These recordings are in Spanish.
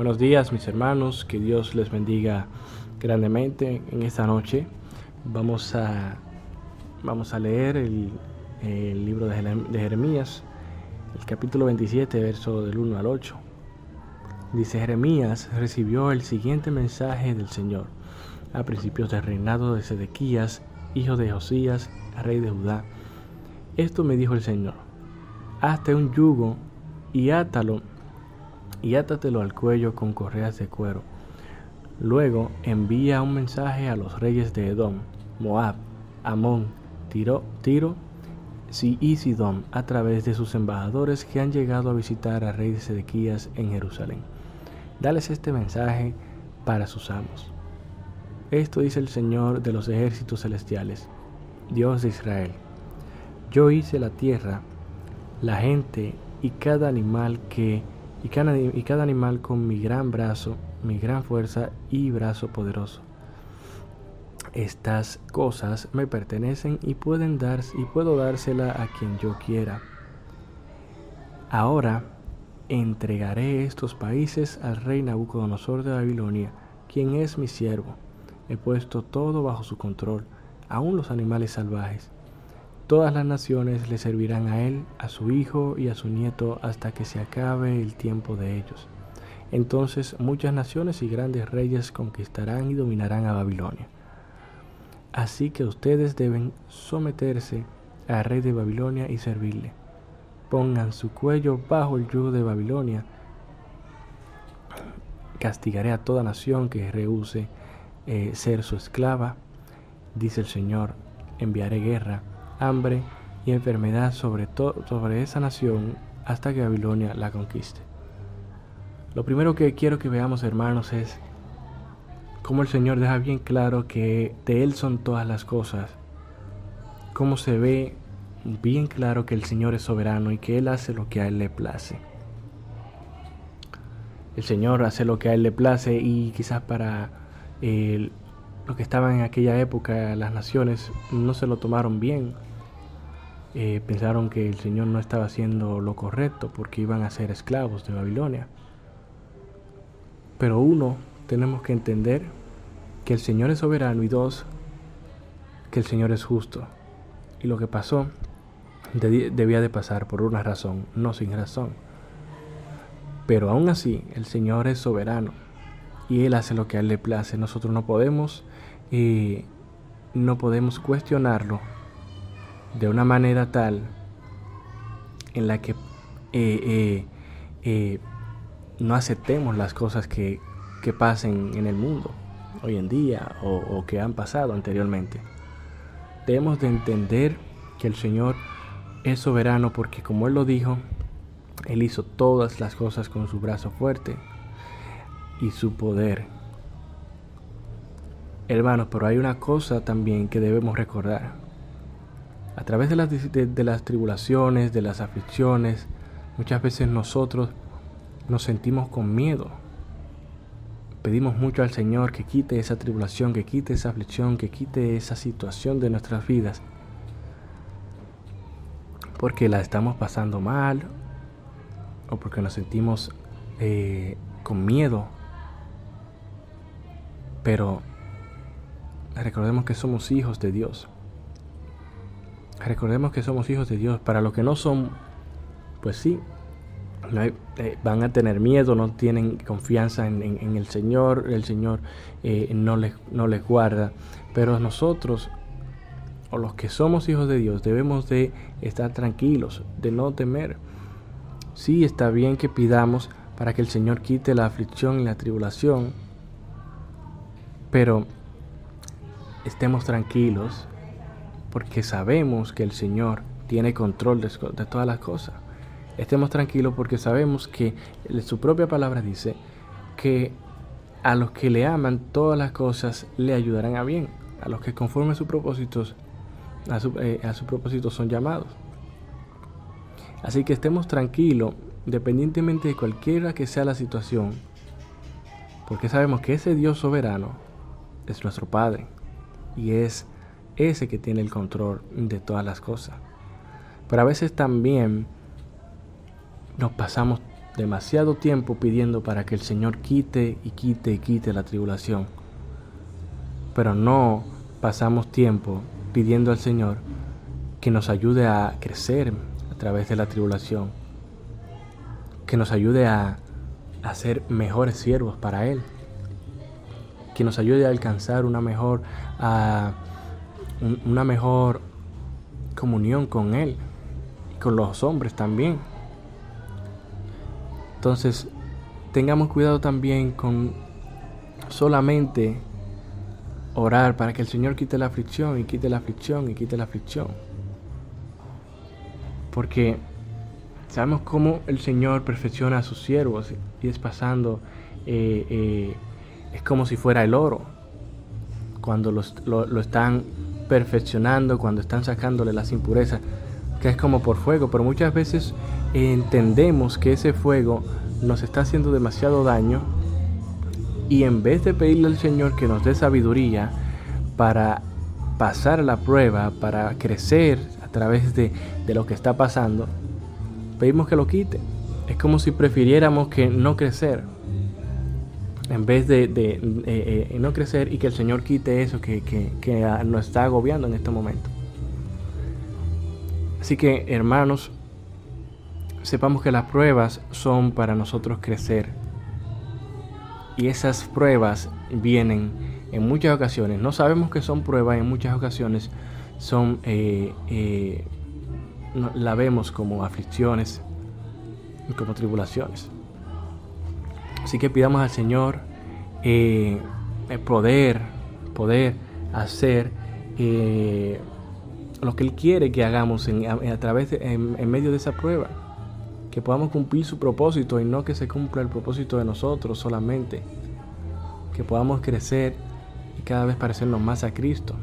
Buenos días mis hermanos, que Dios les bendiga grandemente en esta noche. Vamos a, vamos a leer el, libro de Jeremías, el capítulo 27, verso del 1 al 8. Dice Jeremías recibió el siguiente mensaje del Señor a principios del reinado de Sedequías, hijo de Josías, rey de Judá. Esto me dijo el Señor, hazte un yugo y átalo y átatelo al cuello con correas de cuero. Luego envía un mensaje a los reyes de Edom, Moab, Amón, Tiro, y Sidón a través de sus embajadores que han llegado a visitar al rey de Sedequías en Jerusalén. Dales este mensaje para sus amos. Esto dice el Señor de los ejércitos celestiales, Dios de Israel. Yo hice la tierra, la gente y cada animal que y cada, animal con mi gran brazo, mi gran fuerza y brazo poderoso. Estas cosas me pertenecen y pueden dar y puedo dársela a quien yo quiera. Ahora entregaré estos países al rey Nabucodonosor de Babilonia, quien es mi siervo. He puesto todo bajo su control, aun los animales salvajes Todas las naciones le servirán a él, a su hijo y a su nieto hasta que se acabe el tiempo de ellos. Entonces muchas naciones y grandes reyes conquistarán y dominarán a Babilonia. Así que ustedes deben someterse al rey de Babilonia y servirle. Pongan su cuello bajo el yugo de Babilonia. Castigaré a toda nación que rehúse eh, ser su esclava, dice el Señor. Enviaré guerra hambre y enfermedad sobre, sobre esa nación hasta que Babilonia la conquiste. Lo primero que quiero que veamos, hermanos, es cómo el Señor deja bien claro que de Él son todas las cosas. Cómo se ve bien claro que el Señor es soberano y que Él hace lo que a Él le place. El Señor hace lo que a Él le place y quizás para eh, los que estaban en aquella época, las naciones, no se lo tomaron bien eh, pensaron que el Señor no estaba haciendo lo correcto porque iban a ser esclavos de Babilonia. Pero uno, tenemos que entender que el Señor es soberano y dos, que el Señor es justo. Y lo que pasó debía de pasar por una razón, no sin razón. Pero aún así, el Señor es soberano y Él hace lo que a Él le place. Nosotros no podemos, eh, no podemos cuestionarlo de una manera tal en la que eh, eh, eh, no aceptemos las cosas que, pasen en el mundo hoy en día o, o que han pasado anteriormente. Debemos de entender que el Señor es soberano porque como Él lo dijo, Él hizo todas las cosas con su brazo fuerte y su poder. Hermanos, pero hay una cosa también que debemos recordar a través de las, de, las tribulaciones, de las aflicciones, muchas veces nosotros nos sentimos con miedo. Pedimos mucho al Señor que quite esa tribulación, que quite esa aflicción, que quite esa situación de nuestras vidas. Porque la estamos pasando mal o porque nos sentimos eh, con miedo. Pero recordemos que somos hijos de Dios. Recordemos que somos hijos de Dios. Para los que no son, pues sí, eh, van a tener miedo, no tienen confianza en, el Señor, el Señor eh, no, les, no les guarda. Pero nosotros, o los que somos hijos de Dios, debemos de estar tranquilos, de no temer. Sí está bien que pidamos para que el Señor quite la aflicción y la tribulación, pero estemos tranquilos porque sabemos que el Señor tiene control de, todas las cosas. Estemos tranquilos porque sabemos que su propia palabra dice que a los que le aman todas las cosas le ayudarán a bien, a los que conforme a sus propósitos, a su, eh, propósito son llamados. Así que estemos tranquilos, independientemente de cualquiera que sea la situación, porque sabemos que ese Dios soberano es nuestro Padre y es ese que tiene el control de todas las cosas. Pero a veces también nos pasamos demasiado tiempo pidiendo para que el Señor quite y quite y quite la tribulación. Pero no pasamos tiempo pidiendo al Señor que nos ayude a crecer a través de la tribulación, que nos ayude a, a ser mejores siervos para Él, que nos ayude a alcanzar una mejor, una mejor comunión con Él y con los hombres también. Entonces, tengamos cuidado también con solamente orar para que el Señor quite la aflicción y quite la aflicción y quite la aflicción. Porque sabemos cómo el Señor perfecciona a sus siervos y es pasando, eh, eh, es como si fuera el oro. Cuando lo, están perfeccionando, cuando están sacándole las impurezas, que es como por fuego, pero muchas veces entendemos que ese fuego nos está haciendo demasiado daño y en vez de pedirle al Señor que nos dé sabiduría para pasar la prueba, para crecer a través de, lo que está pasando, pedimos que lo quite. Es como si prefiriéramos que no crecer, en vez de, eh, eh, no crecer y que el Señor quite eso que, que nos está agobiando en este momento. Así que, hermanos, sepamos que las pruebas son para nosotros crecer y esas pruebas vienen en muchas ocasiones. No sabemos que son pruebas, en muchas ocasiones son, eh, la vemos como aflicciones, como tribulaciones. Así que pidamos al Señor eh, poder, poder hacer lo que Él quiere que hagamos a, través en medio de esa prueba. Que podamos cumplir su propósito y no que se cumpla el propósito de nosotros solamente, que podamos crecer y cada vez parecernos más a Cristo.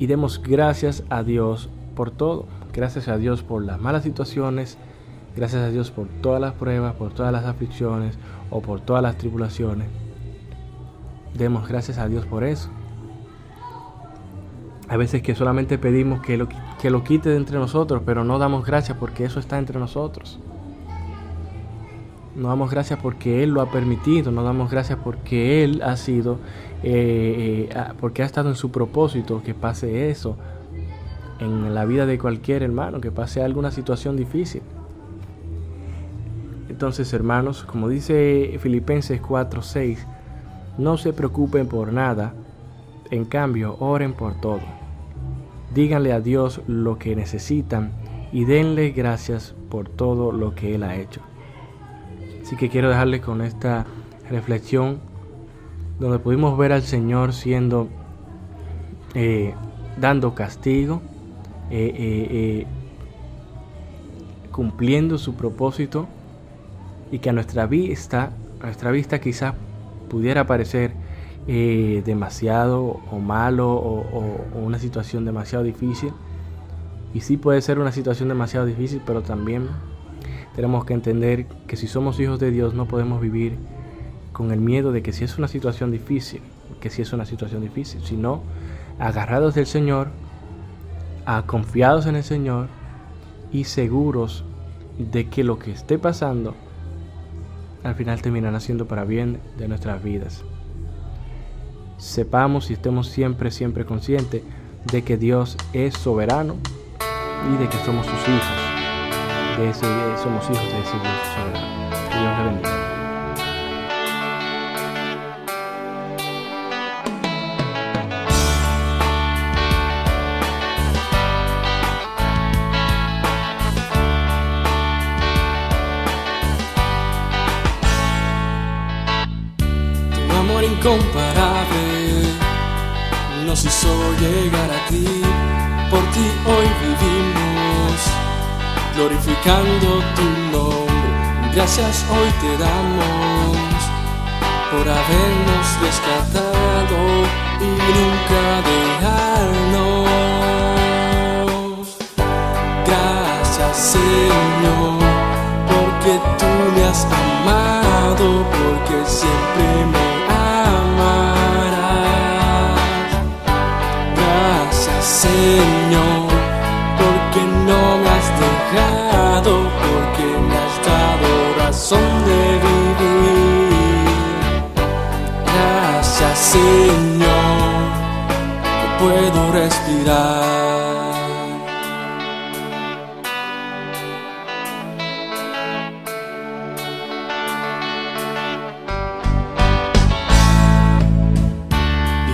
Y demos gracias a Dios por todo, gracias a Dios por las malas situaciones, gracias a Dios por todas las pruebas, por todas las aflicciones o por todas las tribulaciones. Demos gracias a Dios por eso. A veces que solamente pedimos que lo, que lo quite de entre nosotros, pero no damos gracias porque eso está entre nosotros. No damos gracias porque Él lo ha permitido, no damos gracias porque Él ha sido, eh, eh, porque ha estado en su propósito que pase eso en la vida de cualquier hermano, que pase alguna situación difícil. Entonces, hermanos, como dice Filipenses 4:6, no se preocupen por nada, en cambio, oren por todo. Díganle a Dios lo que necesitan y denle gracias por todo lo que Él ha hecho. Así que quiero dejarles con esta reflexión donde pudimos ver al Señor siendo, eh, dando castigo, eh, eh, cumpliendo su propósito y que a nuestra vista, a nuestra vista quizás pudiera parecer eh, demasiado o malo o, una situación demasiado difícil. Y sí puede ser una situación demasiado difícil, pero también tenemos que entender que si somos hijos de Dios no podemos vivir con el miedo de que si es una situación difícil, que si es una situación difícil, sino agarrados del Señor, a confiados en el Señor y seguros de que lo que esté pasando al final terminará siendo para bien de nuestras vidas sepamos y estemos siempre, siempre conscientes de que Dios es soberano y de que somos sus hijos. De ese, somos hijos de ese Dios soberano. Que Dios le bendiga. Incomparable nos hizo llegar a ti, por ti hoy vivimos, glorificando tu nombre. Gracias hoy te damos por habernos rescatado y nunca dejarnos. Gracias Señor, porque tú me has amado, porque siempre me Señor, porque no me has dejado, porque me has dado razón de vivir. Gracias, Señor, que puedo respirar.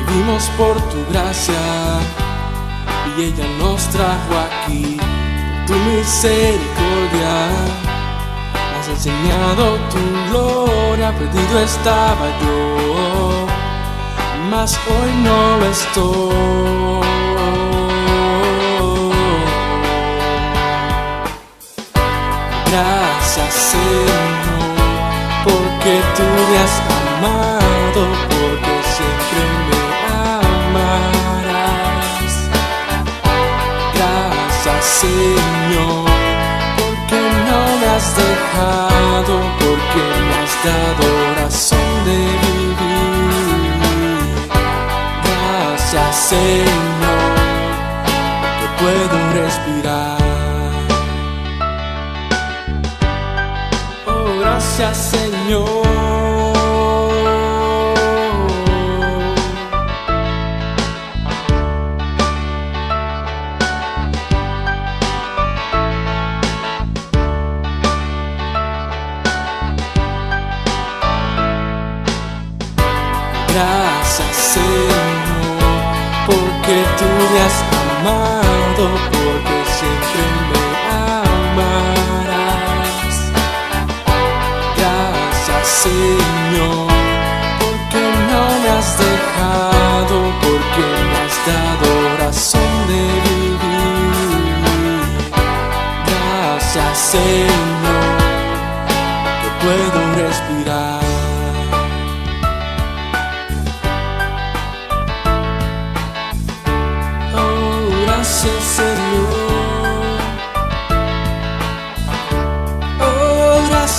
Vivimos por tu gracia y ella nos trajo aquí. Tu misericordia has enseñado tu gloria. Perdido estaba yo, mas hoy no lo estoy. Gracias Señor, porque tú me has amado, porque siempre me Señor, porque no me has dejado, porque me has dado razón de vivir. Gracias Señor, que puedo respirar. Oh, gracias Señor.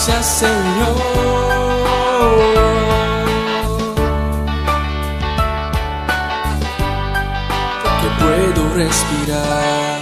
Gracias Señor. Porque puedo respirar.